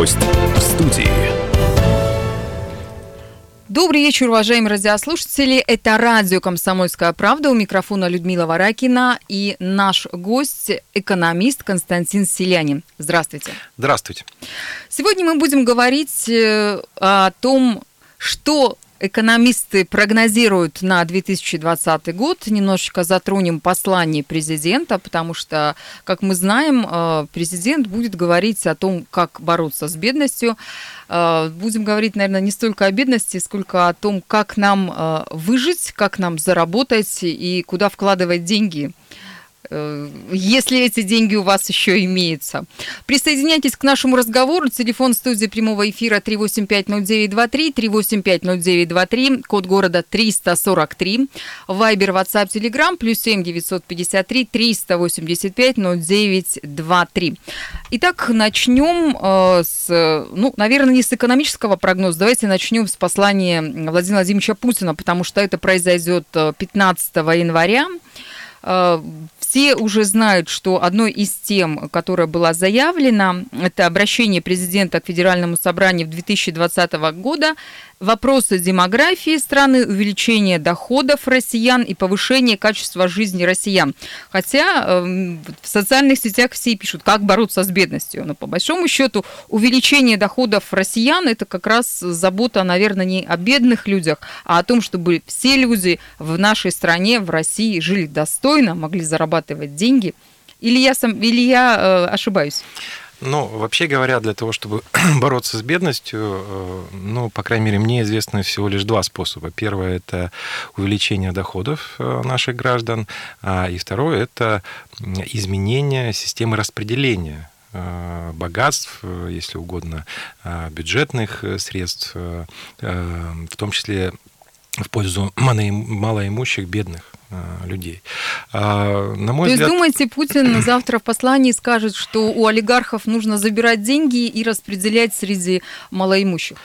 Гость в студии. Добрый вечер, уважаемые радиослушатели. Это радио «Комсомольская правда». У микрофона Людмила Варакина и наш гость – экономист Константин Селянин. Здравствуйте. Здравствуйте. Сегодня мы будем говорить э, о том, что экономисты прогнозируют на 2020 год. Немножечко затронем послание президента, потому что, как мы знаем, э, президент будет говорить о том, как бороться с бедностью. Э, будем говорить, наверное, не столько о бедности, сколько о том, как нам э, выжить, как нам заработать и куда вкладывать деньги если эти деньги у вас еще имеются. Присоединяйтесь к нашему разговору. Телефон студии прямого эфира 3850923, 3850923, код города 343, Вайбер, WhatsApp, Telegram, плюс 7 953 385 0923. Итак, начнем э, с, ну, наверное, не с экономического прогноза, давайте начнем с послания Владимира Владимировича Путина, потому что это произойдет 15 э, января все уже знают, что одной из тем, которая была заявлена, это обращение президента к Федеральному собранию 2020 года вопросы демографии страны, увеличения доходов россиян и повышения качества жизни россиян. Хотя э, в социальных сетях все пишут, как бороться с бедностью. Но по большому счету увеличение доходов россиян это как раз забота, наверное, не о бедных людях, а о том, чтобы все люди в нашей стране, в России жили достойно, могли зарабатывать деньги. Или я, сам, или я э, ошибаюсь? Ну, вообще говоря, для того, чтобы бороться с бедностью, э, ну, по крайней мере, мне известно всего лишь два способа. Первое – это увеличение доходов э, наших граждан, а, и второе – это изменение системы распределения э, богатств, если угодно, бюджетных средств, в том числе в пользу малоимущих, бедных. Э, людей. А, на мой То взгляд... есть, думаете, Путин завтра в послании скажет, что у олигархов нужно забирать деньги и распределять среди малоимущих?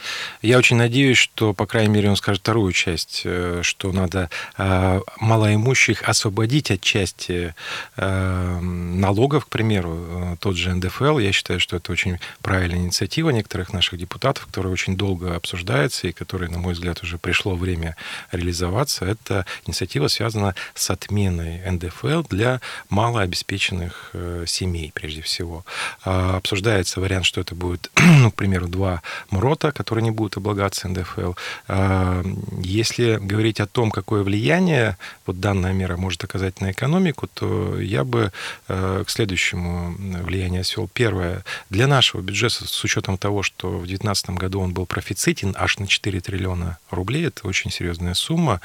Я очень надеюсь, что, по крайней мере, он скажет вторую часть, э, что надо э, малоимущих освободить от части налогов, к примеру, тот же НДФЛ. Я считаю, что это очень правильная инициатива некоторых наших депутатов, которая очень долго обсуждается и которой, на мой взгляд, уже пришло время реализоваться. Это инициатива связана с отменой НДФЛ для малообеспеченных э, семей, прежде всего. А, обсуждается вариант, что это будет, ну, к примеру, два МРОТа, которые не будут облагаться НДФЛ. А, если говорить о том, какое влияние вот данная мера может оказать на экономику, то я бы э, к следующему влиянию свел. Первое. Для нашего бюджета, с учетом того, что в 2019 году он был профицитен аж на 4 триллиона рублей, это очень серьезная сумма,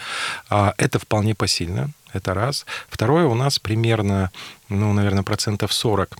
а, это вполне посильно это раз. Второе, у нас примерно, ну, наверное, процентов 40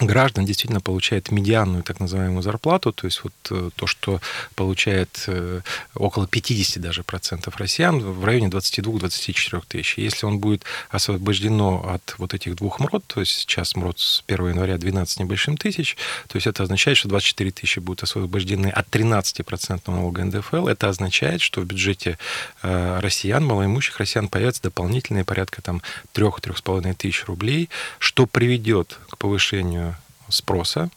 граждан действительно получает медианную так называемую зарплату, то есть вот э, то, что получает э, около 50 даже процентов россиян в районе 22-24 тысяч. Если он будет освобождено от вот этих двух МРОД, то есть сейчас МРОД с 1 января 12 небольшим тысяч, то есть это означает, что 24 тысячи будут освобождены от 13% налога НДФЛ. Это означает, что в бюджете э, россиян, малоимущих россиян появится дополнительные порядка там 3-3,5 тысяч рублей, что приведет к повышению спроса.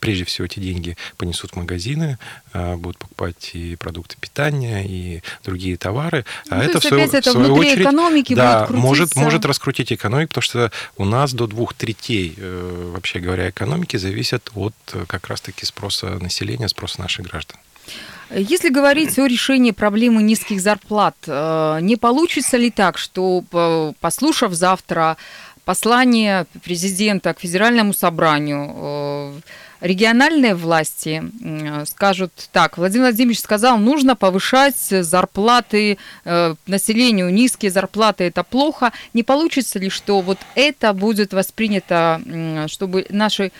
Прежде всего, эти деньги понесут в магазины, а, будут покупать и продукты питания, и другие товары. А ну, это, в свою, это в свою очередь, экономики да, будет может, может раскрутить экономику, потому что у нас до двух третей, э, вообще говоря, экономики зависят от э, как раз-таки спроса населения, спроса наших граждан. Если говорить о решении проблемы низких зарплат, э, не получится ли так, что, послушав завтра послание президента к федеральному собранию, э, региональные власти скажут так, Владимир Владимирович сказал, нужно повышать зарплаты э, населению, низкие зарплаты это плохо. Не получится ли, что вот это будет воспринято, чтобы наши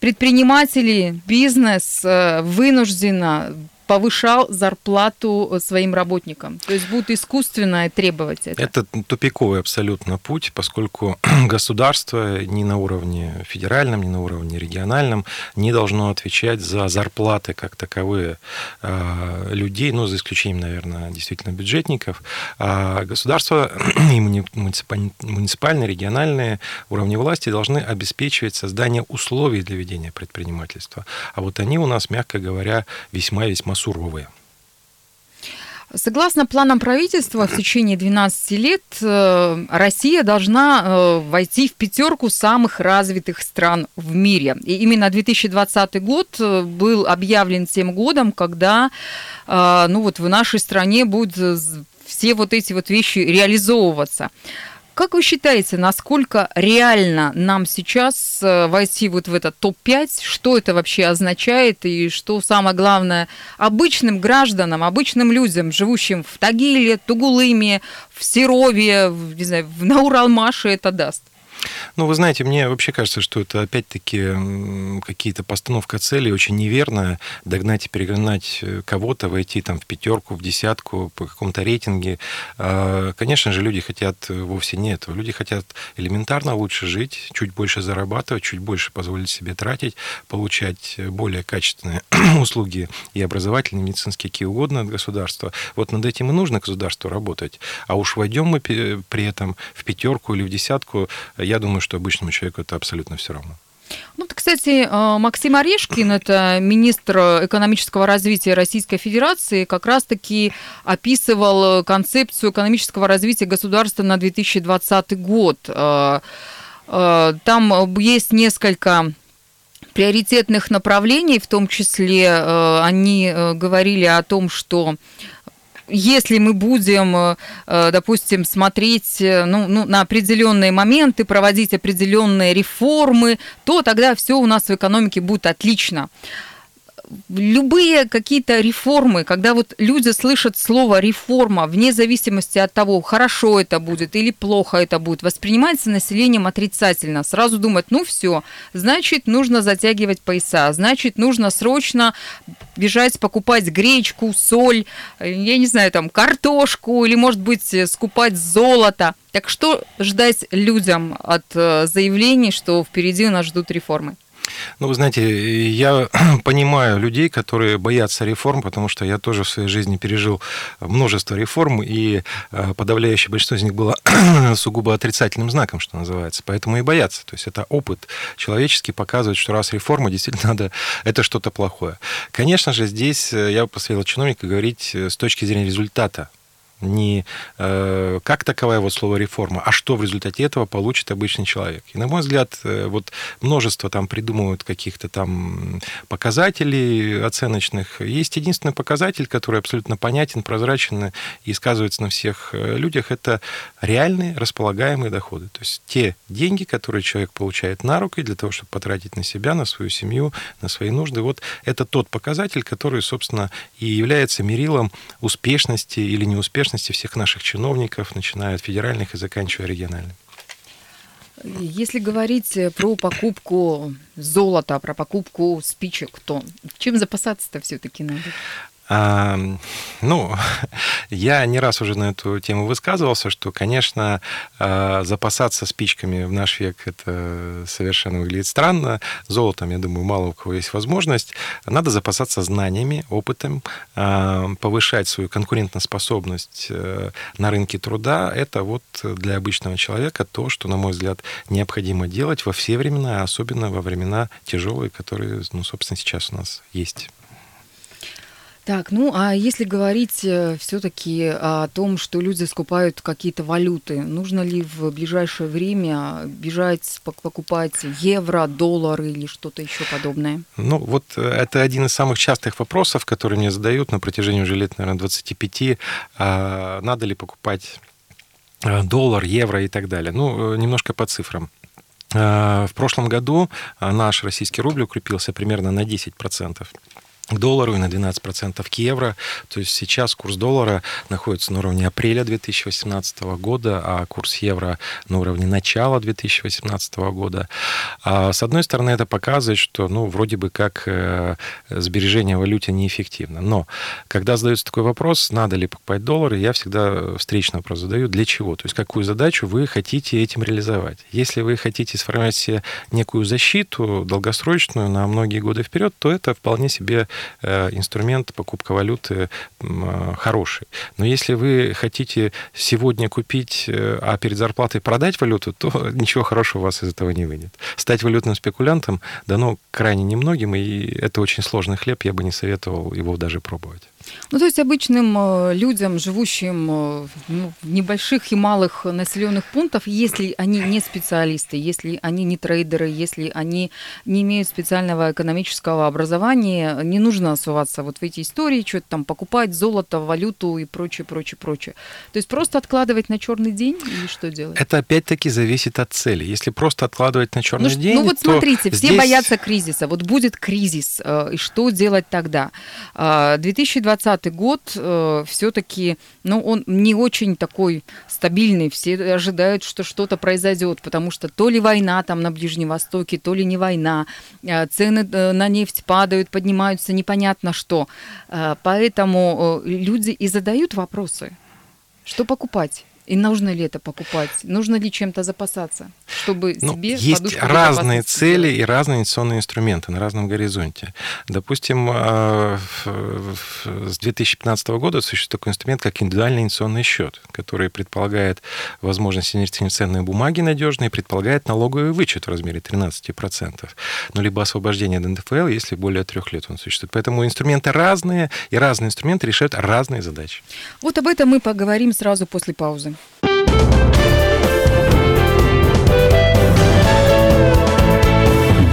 предприниматели, бизнес э, вынужденно повышал зарплату своим работникам. То есть будут искусственно требовать это. Это тупиковый абсолютно путь, поскольку государство ни на уровне федеральном, ни на уровне региональном не должно отвечать за зарплаты как таковые а, людей, ну, за исключением, наверное, действительно бюджетников. А государство и муниципальные, региональные уровни власти должны обеспечивать создание условий для ведения предпринимательства. А вот они у нас, мягко говоря, весьма-весьма суровые. Согласно планам правительства, в течение 12 лет э, Россия должна э, войти в пятерку самых развитых стран в мире. И именно 2020 год э, был объявлен тем годом, когда ну вот в нашей стране будут все вот эти вот вещи реализовываться. Как вы считаете, насколько реально нам сейчас э, войти вот в этот топ-5? Что это вообще означает и что самое главное обычным гражданам, обычным людям, живущим в Тагиле, Тугулыме, в Серове, в, не знаю, в Науралмаше это даст? Ну, вы знаете, мне вообще кажется, что это опять-таки какие-то постановка целей очень неверная. Догнать и перегнать э, кого-то, войти там в пятерку, в десятку по какому-то рейтинге. А, конечно же, люди хотят вовсе не этого. Люди хотят элементарно лучше жить, чуть больше зарабатывать, чуть больше позволить себе тратить, получать более качественные услуги и образовательные, медицинские, какие угодно от государства. Вот над этим и нужно государству работать. А уж войдем мы при этом в пятерку или в десятку, я думаю, что обычному человеку это абсолютно все равно. Ну, кстати, э, Максим Орешкин, это министр экономического развития Российской Федерации, как раз-таки описывал концепцию экономического развития государства на 2020 год. Э, э, там есть несколько приоритетных направлений, в том числе они говорили о том, что если мы будем, э, э, допустим, смотреть э, ну, ну, на определенные моменты, проводить определенные реформы, то тогда все у нас в экономике будет отлично любые какие-то реформы, когда вот люди слышат слово реформа, вне зависимости от того, хорошо это будет или плохо это будет, воспринимается населением отрицательно. Сразу думают, ну все, значит, нужно затягивать пояса, значит, нужно срочно бежать покупать гречку, соль, я не знаю, там, картошку или, может быть, скупать золото. Так что ждать людям от э, заявлений, что впереди нас ждут реформы? Ну, вы знаете, я понимаю людей, которые боятся реформ, потому что я тоже в своей жизни пережил множество реформ, и э, подавляющее большинство из них было сугубо отрицательным знаком, что называется. Поэтому и боятся. То есть это опыт человеческий показывает, что раз реформа, действительно надо, это что-то плохое. Конечно же, здесь э, я посоветовал чиновника говорить э, с точки зрения результата не э, как таковая вот слово реформа, а что в результате этого получит обычный человек. И, на мой взгляд, э, вот множество там придумывают каких-то там показателей оценочных. Есть единственный показатель, который абсолютно понятен, прозрачен и сказывается на всех э, людях, это реальные располагаемые доходы. То есть те деньги, которые человек получает на руки для того, чтобы потратить на себя, на свою семью, на свои нужды. Вот это тот показатель, который, собственно, и является мерилом успешности или неуспешности безопасности всех наших чиновников, начиная от федеральных и заканчивая региональными. Если говорить про покупку золота, про покупку спичек, то чем запасаться-то все-таки надо? А, ну, я не раз уже на эту тему высказывался, что, конечно, а, запасаться спичками в наш век это совершенно выглядит странно. Золотом, я думаю, мало у кого есть возможность. Надо запасаться знаниями, опытом, а, повышать свою конкурентоспособность э, на рынке труда. Это вот для обычного человека то, что, на мой взгляд, необходимо делать во все времена, особенно во времена тяжелые, которые, ну, собственно, сейчас у нас есть. Так, ну а если говорить э, все-таки о том, что люди скупают какие-то валюты, нужно ли в ближайшее время бежать покупать евро, доллары или что-то еще подобное? Ну вот э, это один из самых частых вопросов, которые мне задают на протяжении уже лет, наверное, 25. А надо ли покупать э, доллар, евро и так далее? Ну, немножко по цифрам. В прошлом году наш российский рубль укрепился примерно на 10%. К доллару и на 12% к евро. То есть сейчас курс доллара находится на уровне апреля 2018 года, а курс евро на уровне начала 2018 года. А с одной стороны, это показывает, что ну, вроде бы как э, сбережение валюте неэффективно. Но когда задается такой вопрос, надо ли покупать доллары, я всегда встречный вопрос задаю, для чего? То есть какую задачу вы хотите этим реализовать? Если вы хотите сформировать себе некую защиту долгосрочную на многие годы вперед, то это вполне себе инструмент покупка валюты э, хороший. Но если вы хотите сегодня купить, э, а перед зарплатой продать валюту, то ничего хорошего у вас из этого не выйдет. Стать валютным спекулянтом дано крайне немногим, и это очень сложный хлеб, я бы не советовал его даже пробовать. Ну, то есть обычным э, людям, живущим э, ну, в небольших и малых населенных пунктах, если они не специалисты, если они не трейдеры, если они не имеют специального экономического образования, не нужно осуваться вот в эти истории, что-то там покупать, золото, валюту и прочее, прочее, прочее. То есть просто откладывать на черный день или что делать? Это опять-таки зависит от цели. Если просто откладывать на черный ну, день, Ну вот то смотрите, здесь... все боятся кризиса. Вот будет кризис, э, и что делать тогда? 2020 2020 год э, все-таки, ну, он не очень такой стабильный. Все ожидают, что что-то произойдет, потому что то ли война там на Ближнем Востоке, то ли не война. Э, цены э, на нефть падают, поднимаются, непонятно что. Э, поэтому э, люди и задают вопросы. Что покупать? И нужно ли это покупать? Нужно ли чем-то запасаться, чтобы ну, себе Есть разные цели и разные инвестиционные инструменты на разном горизонте. Допустим, э, с 2015 года существует такой инструмент, как индивидуальный инвестиционный счет, который предполагает возможность инвестировать в ценные бумаги надежные, предполагает налоговый вычет в размере 13%, ну, либо освобождение от НДФЛ, если более трех лет он существует. Поэтому инструменты разные, и разные инструменты решают разные задачи. Вот об этом мы поговорим сразу после паузы.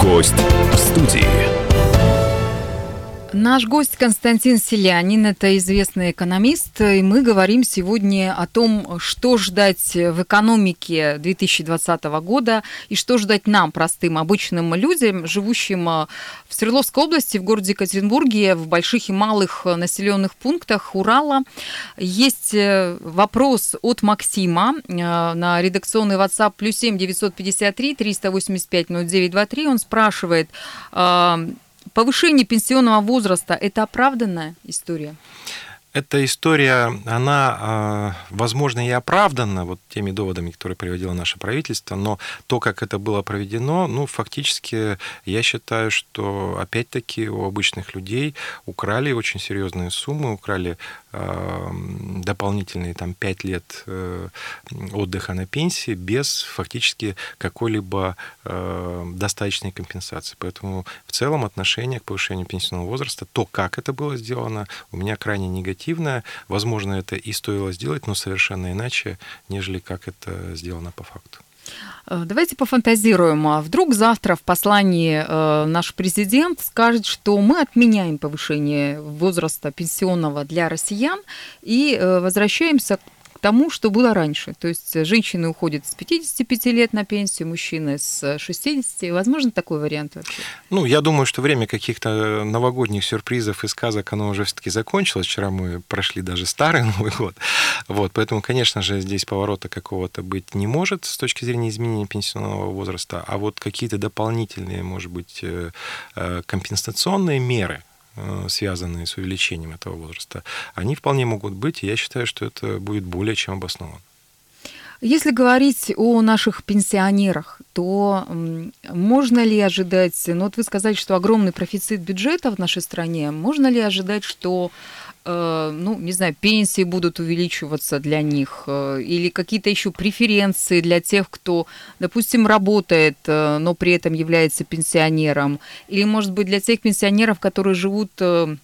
Гость в студии. Наш гость Константин Селянин, это известный экономист, и мы говорим сегодня о том, что ждать в экономике 2020 года и что ждать нам, простым, обычным людям, живущим э, в Свердловской области, в городе Екатеринбурге, в больших и малых населенных пунктах Урала. Есть э, вопрос от Максима э, на редакционный WhatsApp плюс 7 953 385 0923. Он спрашивает, повышение пенсионного возраста – это оправданная история? Эта история, она, а, возможно, и оправдана вот теми доводами, которые приводило наше правительство, но то, как это было проведено, ну, фактически, я считаю, что, опять-таки, у обычных людей украли очень серьезные суммы, украли дополнительные там 5 лет э, отдыха на пенсии без фактически какой-либо э, достаточной компенсации. Поэтому в целом отношение к повышению пенсионного возраста, то, как это было сделано, у меня крайне негативное. Возможно, это и стоило сделать, но совершенно иначе, нежели как это сделано по факту. Э, давайте пофантазируем. А вдруг завтра в послании э, наш президент скажет, что мы отменяем повышение возраста пенсионного для россиян и э, возвращаемся тому, что было раньше. То есть женщины уходят с 55 лет на пенсию, мужчины с 60. Возможно, такой вариант вообще? Ну, я думаю, что время каких-то новогодних сюрпризов и сказок, оно уже все-таки закончилось. Вчера мы прошли даже старый Новый год. Вот, поэтому, конечно же, здесь поворота какого-то быть не может с точки зрения изменения пенсионного возраста. А вот какие-то дополнительные, может быть, э, э, компенсационные меры, Э, связанные с увеличением этого возраста, они вполне могут быть, и я считаю, что это будет более чем обосновано. Если говорить о наших пенсионерах, то можно ли ожидать, ну вот вы сказали, что огромный профицит бюджета в нашей стране, можно ли ожидать, что Э, ну, не знаю, пенсии будут увеличиваться для них, э, или какие-то еще преференции для тех, кто, допустим, работает, э, но при этом является пенсионером, или, может быть, для тех пенсионеров, которые живут в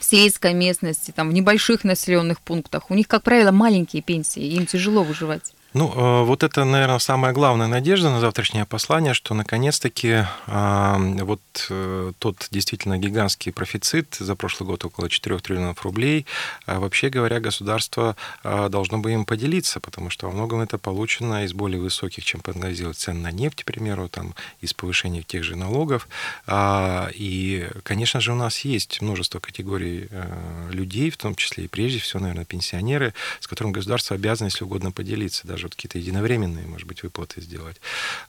сельской местности, там, в небольших населенных пунктах. У них, как правило, маленькие пенсии, им тяжело выживать. Ну, э, вот это, наверное, самая главная надежда на завтрашнее послание, что наконец-таки а, вот э, тот действительно гигантский профицит за прошлый год около 4 триллионов рублей, а вообще говоря, государство а, должно бы им поделиться, потому что во многом это получено из более высоких, чем прогнозировать цен на нефть, к примеру, там, из повышения тех же налогов. И, конечно же, у нас есть множество категорий э, людей, в том числе и прежде всего, наверное, пенсионеры, с которыми государство обязано, если угодно, поделиться даже вот какие-то единовременные, может быть, выплаты сделать.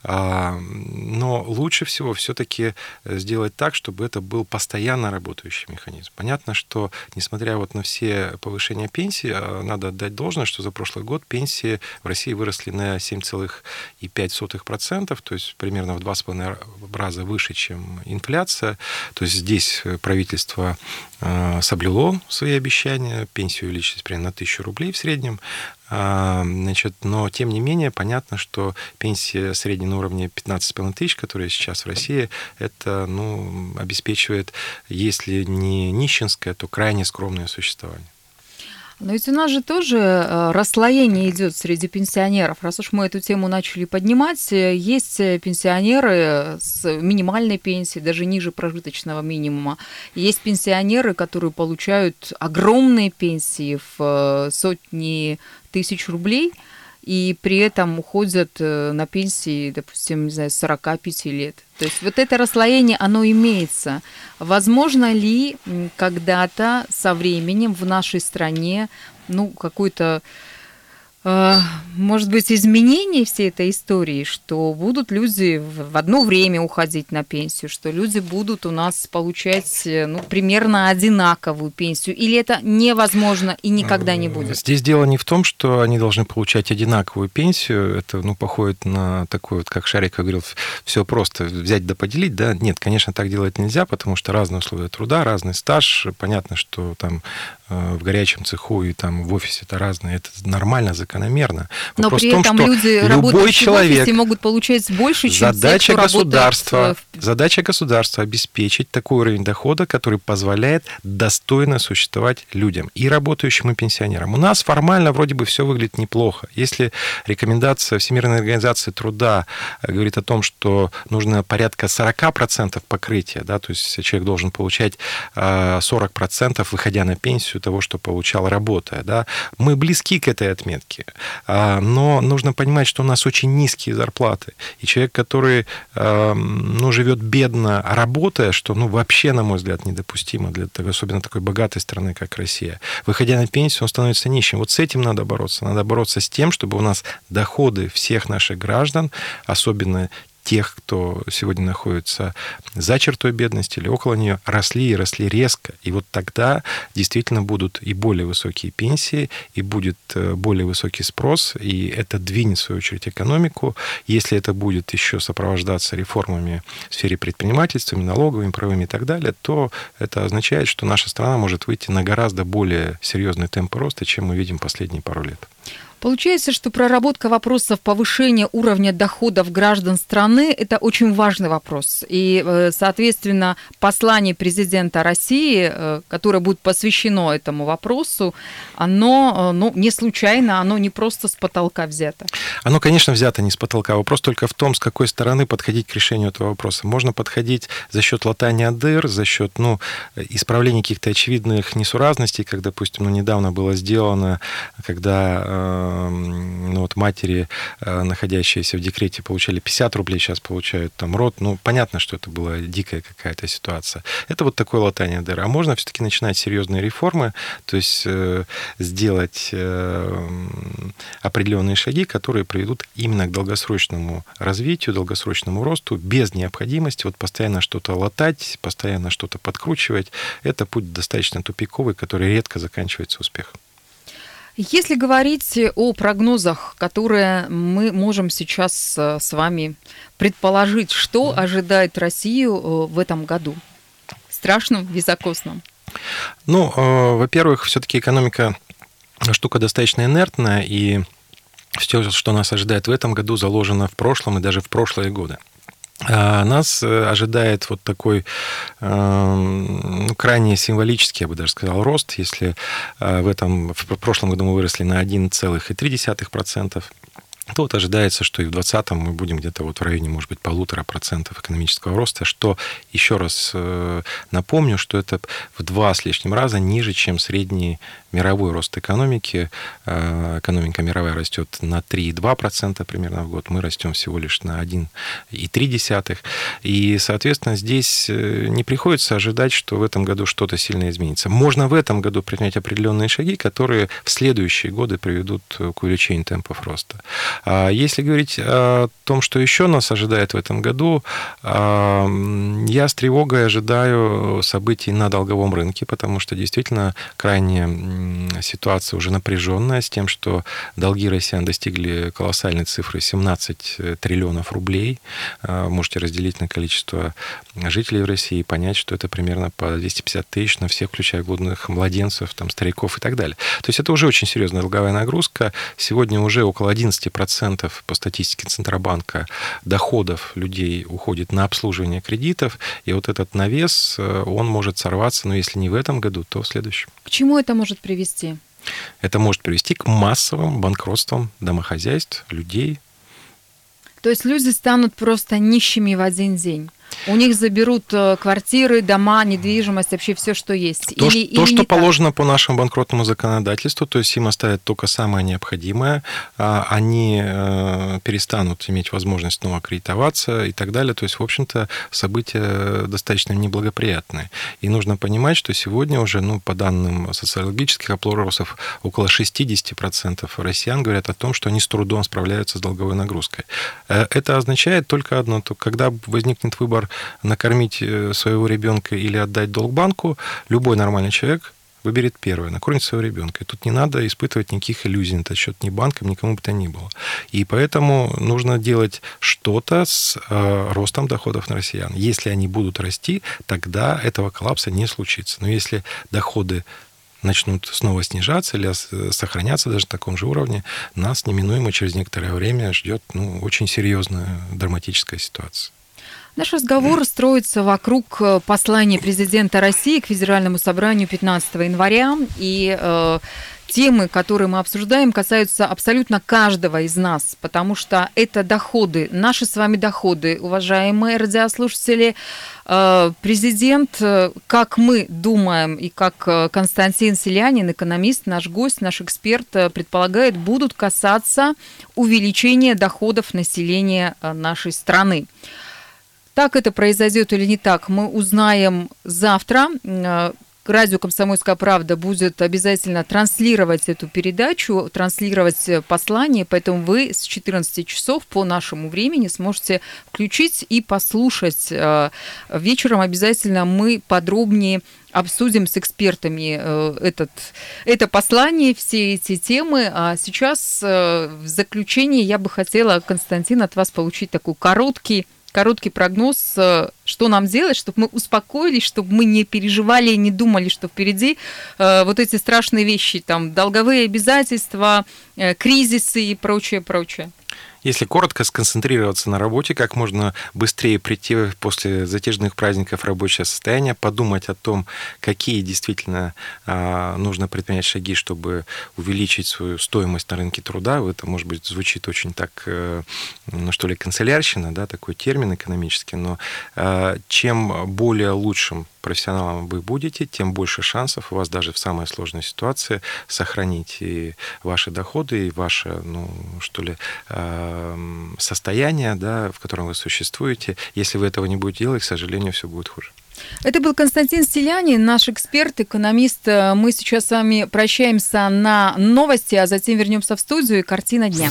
А, но лучше всего все-таки сделать так, чтобы это был постоянно работающий механизм. Понятно, что несмотря вот на все повышения пенсии, а, надо отдать должное, что за прошлый год пенсии в России выросли на 7,5%, то есть примерно в 2,5 раза выше, чем инфляция. То есть здесь правительство а, соблюло свои обещания, пенсию увеличить примерно на 1000 рублей в среднем. А, значит, но, тем не менее, понятно, что пенсия средней на уровне 15,5 тысяч, которая сейчас в России, это ну, обеспечивает, если не нищенское, то крайне скромное существование. Но ведь у нас же тоже э, расслоение идет среди пенсионеров. Раз уж мы эту тему начали поднимать, э, есть э, пенсионеры с минимальной пенсией, даже ниже прожиточного минимума. Есть пенсионеры, которые получают огромные пенсии в сотни тысяч рублей – и при этом уходят э, на пенсии, допустим, не знаю, 45 лет. То есть вот это расслоение, оно имеется. Возможно ли когда-то со временем в нашей стране ну, какой-то может быть, изменение всей этой истории, что будут люди в одно время уходить на пенсию, что люди будут у нас получать э, ну, примерно одинаковую пенсию, или это невозможно и никогда не будет? Здесь дело не в том, что они должны получать одинаковую пенсию, это ну, походит на такой вот, как Шарик говорил, все просто взять да поделить, да, нет, конечно, так делать нельзя, потому что разные условия труда, разный стаж, понятно, что там э, в горячем цеху и там в офисе это разное, это нормально, закономерно. Но при этом том, люди, любой человек, в офисе, могут получать больше, чем задача те, государства, в... Задача государства обеспечить такой уровень дохода, который позволяет достойно существовать людям, и работающим, и пенсионерам. У нас формально вроде бы все выглядит неплохо. Если рекомендация Всемирной организации труда э, говорит о том, что нужно порядка 40% покрытия, да, то есть человек должен получать 40%, э, выходя на пенсию того, что получал работая, да, мы близки к этой отметке. А, но нужно понимать, что у нас очень низкие зарплаты. И человек, который ну, живет бедно, работая, что ну, вообще, на мой взгляд, недопустимо для особенно такой богатой страны, как Россия, выходя на пенсию, он становится нищим. Вот с этим надо бороться. Надо бороться с тем, чтобы у нас доходы всех наших граждан, особенно тех, кто сегодня находится за чертой бедности или около нее, росли и росли резко. И вот тогда действительно будут и более высокие пенсии, и будет э, более высокий спрос, и это двинет, в свою очередь, экономику. Если это будет еще сопровождаться реформами в сфере предпринимательства, налоговыми, правовыми и так далее, то это означает, что наша страна может выйти на гораздо более серьезный темп роста, чем мы видим последние пару лет. Получается, что проработка вопросов повышения уровня доходов граждан страны – это очень важный вопрос. И, э, соответственно, послание президента России, э, которое будет посвящено этому вопросу, оно э, ну, не случайно, оно не просто с потолка взято. Оно, конечно, взято не с потолка. Вопрос только в том, с какой стороны подходить к решению этого вопроса. Можно подходить за счет латания дыр, за счет ну, исправления каких-то очевидных несуразностей, как, допустим, ну, недавно было сделано, когда ну, вот матери, э, находящиеся в декрете, получали 50 рублей, сейчас получают там род. Ну, понятно, что это была дикая какая-то ситуация. Это вот такое латание дыры. А можно все-таки начинать серьезные реформы, то есть э, сделать э, определенные шаги, которые приведут именно к долгосрочному развитию, долгосрочному росту, без необходимости вот постоянно что-то латать, постоянно что-то подкручивать. Это путь достаточно тупиковый, который редко заканчивается успехом. Если говорить о прогнозах, которые мы можем сейчас э, с вами предположить, что ожидает Россию э, в этом году? Страшном, високосном? Ну, э, во-первых, все-таки экономика штука достаточно инертная, и все, что нас ожидает в этом году, заложено в прошлом и даже в прошлые годы. А нас э, ожидает вот такой эм, ну, крайне символический, я бы даже сказал, рост. Если э, в этом в прошлом году мы выросли на 1,3%, то вот ожидается, что и в 2020 мы будем где-то вот в районе, может быть, полутора процентов экономического роста, что, еще раз э, напомню, что это в два с лишним раза ниже, чем средний мировой рост экономики. Э, экономика мировая растет на 3,2% примерно в год, мы растем всего лишь на 1,3%. И, соответственно, здесь э, не приходится ожидать, что в этом году что-то сильно изменится. Можно в этом году принять определенные шаги, которые в следующие годы приведут к увеличению темпов роста. А если говорить о том, что еще нас ожидает в этом году, а, я с тревогой ожидаю событий на долговом рынке, потому что действительно крайне ситуация уже напряженная с тем, что долги россиян достигли колоссальной цифры 17 триллионов рублей. А, можете разделить на количество жителей в России и понять, что это примерно по 250 тысяч на всех, включая глудных младенцев, там, стариков и так далее. То есть это уже очень серьезная долговая нагрузка. Сегодня уже около 11% по статистике Центробанка доходов людей уходит на обслуживание кредитов, и вот этот навес, э, он может сорваться, но если не в этом году, то в следующем. К чему это может привести? Это может привести к массовым банкротствам домохозяйств, людей. То есть люди станут просто нищими в один день? У них заберут э, квартиры, дома, недвижимость, вообще все, что есть. То, или, то или что положено так? по нашему банкротному законодательству, то есть им оставят только самое необходимое, а они э, перестанут иметь возможность снова кредитоваться и так далее. То есть, в общем-то, события достаточно неблагоприятные. И нужно понимать, что сегодня уже, ну, по данным социологических опросов, около 60% россиян говорят о том, что они с трудом справляются с долговой нагрузкой. Э, это означает только одно, то когда возникнет выбор накормить э, своего ребенка или отдать долг банку, любой нормальный человек выберет первое, накормить своего ребенка. И тут не надо испытывать никаких иллюзий на этот счет ни банкам, никому бы то ни было. И поэтому нужно делать что-то с э, ростом доходов на россиян. Если они будут расти, тогда этого коллапса не случится. Но если доходы начнут снова снижаться или э, сохраняться даже на таком же уровне, нас неминуемо через некоторое время ждет ну, очень серьезная драматическая ситуация. Наш разговор строится вокруг э, послания президента России к Федеральному собранию 15 января. И э, темы, которые мы обсуждаем, касаются абсолютно каждого из нас, потому что это доходы, наши с вами доходы, уважаемые радиослушатели. Э, президент, э, как мы думаем и как Константин Селянин, экономист, наш гость, наш эксперт, предполагает, будут касаться увеличения доходов населения нашей страны. Так это произойдет или не так, мы узнаем завтра. Э, радио «Комсомольская правда» будет обязательно транслировать эту передачу, транслировать послание, поэтому вы с 14 часов по нашему времени сможете включить и послушать. Э, вечером обязательно мы подробнее обсудим с экспертами э, этот, это послание, все эти темы. А сейчас в заключение я бы хотела, Константин, от вас получить такой короткий короткий прогноз, э, что нам делать, чтобы мы успокоились, чтобы мы не переживали и не думали, что впереди э, вот эти страшные вещи, там, долговые обязательства, э, кризисы и прочее, прочее. Если коротко сконцентрироваться на работе, как можно быстрее прийти после затяжных праздников в рабочее состояние, подумать о том, какие действительно а, нужно предпринять шаги, чтобы увеличить свою стоимость на рынке труда. Это, может быть, звучит очень так, э, ну что ли, канцелярщина, да, такой термин экономический, но а, чем более лучшим профессионалом вы будете, тем больше шансов у вас даже в самой сложной ситуации сохранить и ваши доходы, и ваше, ну, что ли, эм, состояние, да, в котором вы существуете. Если вы этого не будете делать, к сожалению, все будет хуже. Это был Константин Селянин, наш эксперт, экономист. Мы сейчас с вами прощаемся на новости, а затем вернемся в студию и картина дня.